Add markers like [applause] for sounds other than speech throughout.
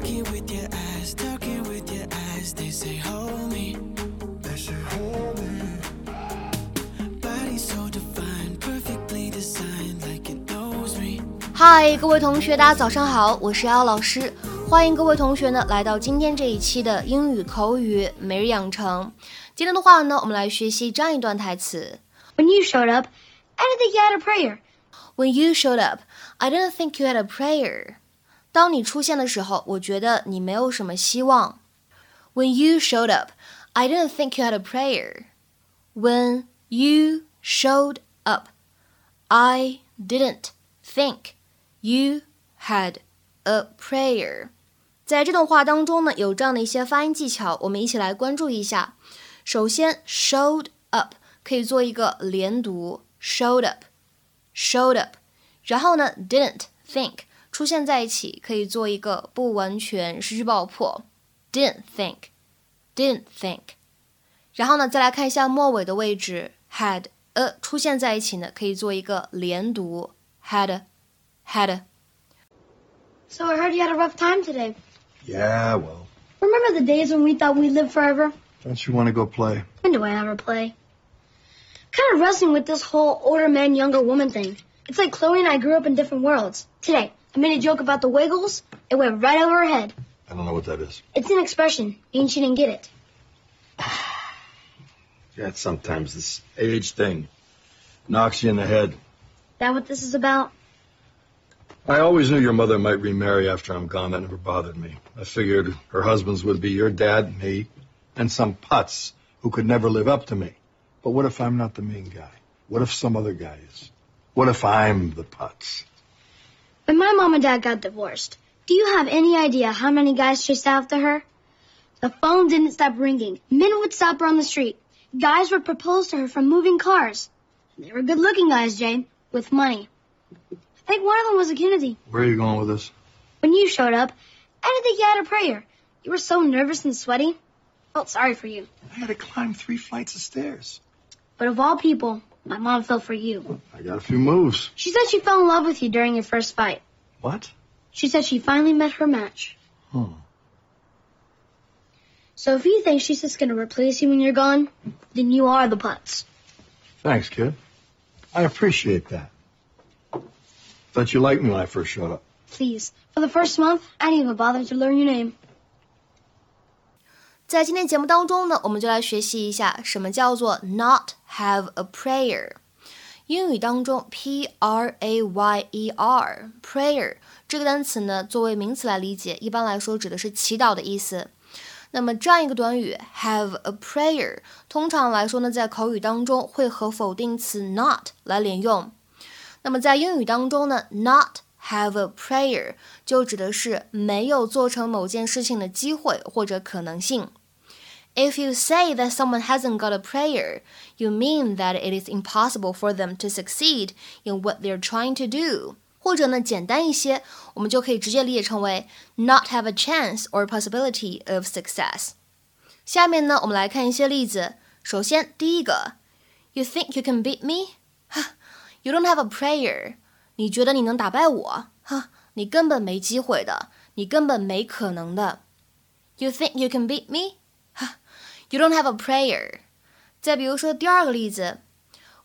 Talking with your eyes, talking with your eyes. They say hold me, they say hold me. Body so defined, perfectly designed, like it knows me. 嗨，各位同学，大家早上好，我是瑶老师，欢迎各位同学呢来到今天这一期的英语口语每日养成。今天的话呢，我们来学习这样一段台词 When you showed up, I didn't think you had a prayer. When you showed up, I didn't think you had a prayer. 当你出现的时候，我觉得你没有什么希望。When you showed up, I didn't think you had a prayer. When you showed up, I didn't think you had a prayer. 在这段话当中呢，有这样的一些发音技巧，我们一起来关注一下。首先，showed up 可以做一个连读，showed up，showed up。然后呢，didn't think 出现在一起，可以做一个不完全失去爆破，didn't think，didn't think。然后呢，再来看一下末尾的位置，had a 出现在一起呢，可以做一个连读，had，had。 So I heard you had a rough time today. Yeah, well, Remember the days when we thought we'd live forever? don't you want to go play? When do I ever play? Kind of wrestling with this whole older man, younger woman thing. It's like Chloe and I grew up in different worlds. Today, I made a joke about the Wiggles. It went right over her head. I don't know what that is. It's an expression, and she didn't get it. [sighs] Yeah, sometimes this age thing knocks you in the head. That what this is about? I always knew your mother might remarry after I'm gone. That never bothered me. I figured her husbands would be your dad, me, and some putz who could never live up to me. But what if I'm not the main guy? What if some other guy is? What if I'm the putz? When my mom and dad got divorced, do you have any idea how many guys chased after her? The phone didn't stop ringing. Men would stop her on the street. Guys would propose to her from moving cars. They were good looking guys, Jay, with money. I think one of them was a Kennedy. Where are you going with this? When you showed up, I didn't think you had a prayer. You were so nervous and sweaty. I Felt sorry for you. I had to climb three flights of stairs. But of all people, my mom fell for you. I got a few moves. She said she fell in love with you during your first fight. What? She said she finally met her match. Hmm. So if you think she's just gonna replace you when you're gone, then you are the putz. Thanks, kid. I appreciate that. Thought you liked me when I first showed up. Please. For the first month, I didn't even bother to learn your name. 在今天节目当中呢，我们就来学习一下什么叫做 not have a prayer。英语当中，p r a y e r prayer 这个单词呢，作为名词来理解，一般来说指的是祈祷的意思。那么这样一个短语 have a prayer，通常来说呢，在口语当中会和否定词 not 来连用。那么在英语当中呢，not have a prayer 就指的是没有做成某件事情的机会或者可能性。If you say that someone hasn't got a prayer, you mean that it is impossible for them to succeed in what they're trying to do. 或者呢，简单一些，我们就可以直接理解成为 not have a chance or possibility of success。下面呢，我们来看一些例子。首先，第一个，You think you can beat me? You don't have a prayer. 你觉得你能打败我？哈，你根本没机会的，你根本没可能的。You think you can beat me? You don't have a prayer. 再比如说第二个例子，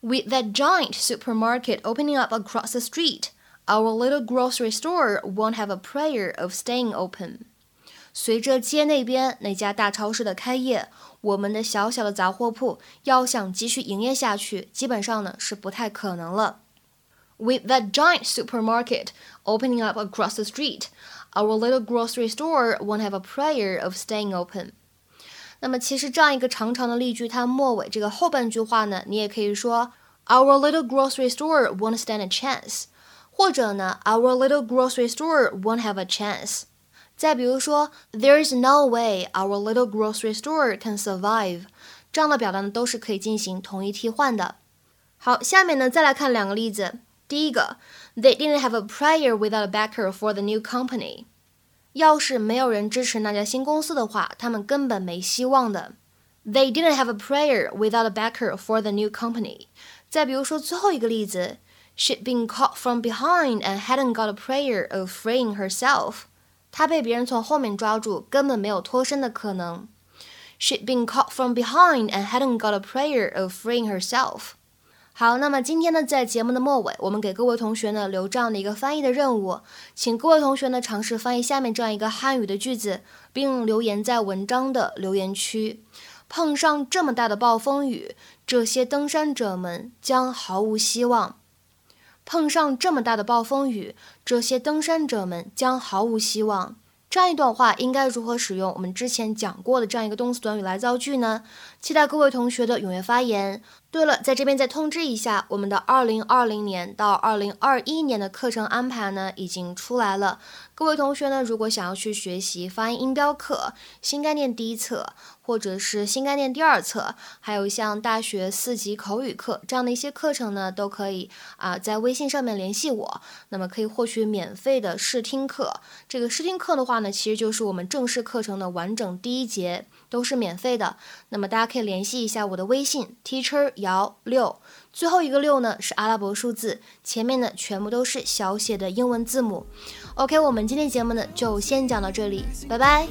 With that giant supermarket opening up across the street, our little grocery store won't have a prayer of staying open. 随着街那边那家大超市的开业，我们的小小的杂货铺要想继续营业下去，基本上呢是不太可能了。With that giant supermarket opening up across the street, our little grocery store won't have a prayer of staying open. 那么其实这样一个长长的例句，它末尾这个后半句话呢，你也可以说 Our little grocery store won't stand a chance，或者呢 Our little grocery store won't have a chance。再比如说，There is no way our little grocery store can survive，这样的表达呢都是可以进行同义替换的。好，下面呢再来看两个例子。第一个，They didn't have a prayer without a backer for the new company。要是没有人支持那家新公司的话，他们根本没希望的。They didn't have a prayer without a backer for the new company。再比如说最后一个例子，She'd been caught from behind and hadn't got a prayer of freeing herself。 他被别人从后面抓住，根本没有脱身的可能。She'd been caught from behind and hadn't got a prayer of freeing herself. 好，那么今天呢，在节目的末尾，我们给各位同学呢留这样的一个翻译的任务，请各位同学呢尝试翻译下面这样一个汉语的句子，并留言在文章的留言区。碰上这么大的暴风雨，这些登山者们将毫无希望。碰上这么大的暴风雨，这些登山者们将毫无希望。这样一段话应该如何使用我们之前讲过的这样一个动词短语来造句呢？期待各位同学的踊跃发言。对了，在这边再通知一下，我们的二零二零年到二零二一年的课程安排呢已经出来了。各位同学呢，如果想要去学习发音音标课、新概念第一册，或者是新概念第二册，还有像大学四级口语课这样的一些课程呢，都可以啊在微信上面联系我，那么可以获取免费的试听课。这个试听课的话呢，其实就是我们正式课程的完整第一节。都是免费的，那么大家可以联系一下我的微信 teacher 姚六，最后一个六呢是阿拉伯数字，前面呢全部都是小写的英文字母。OK，我们今天节目呢就先讲到这里，拜拜。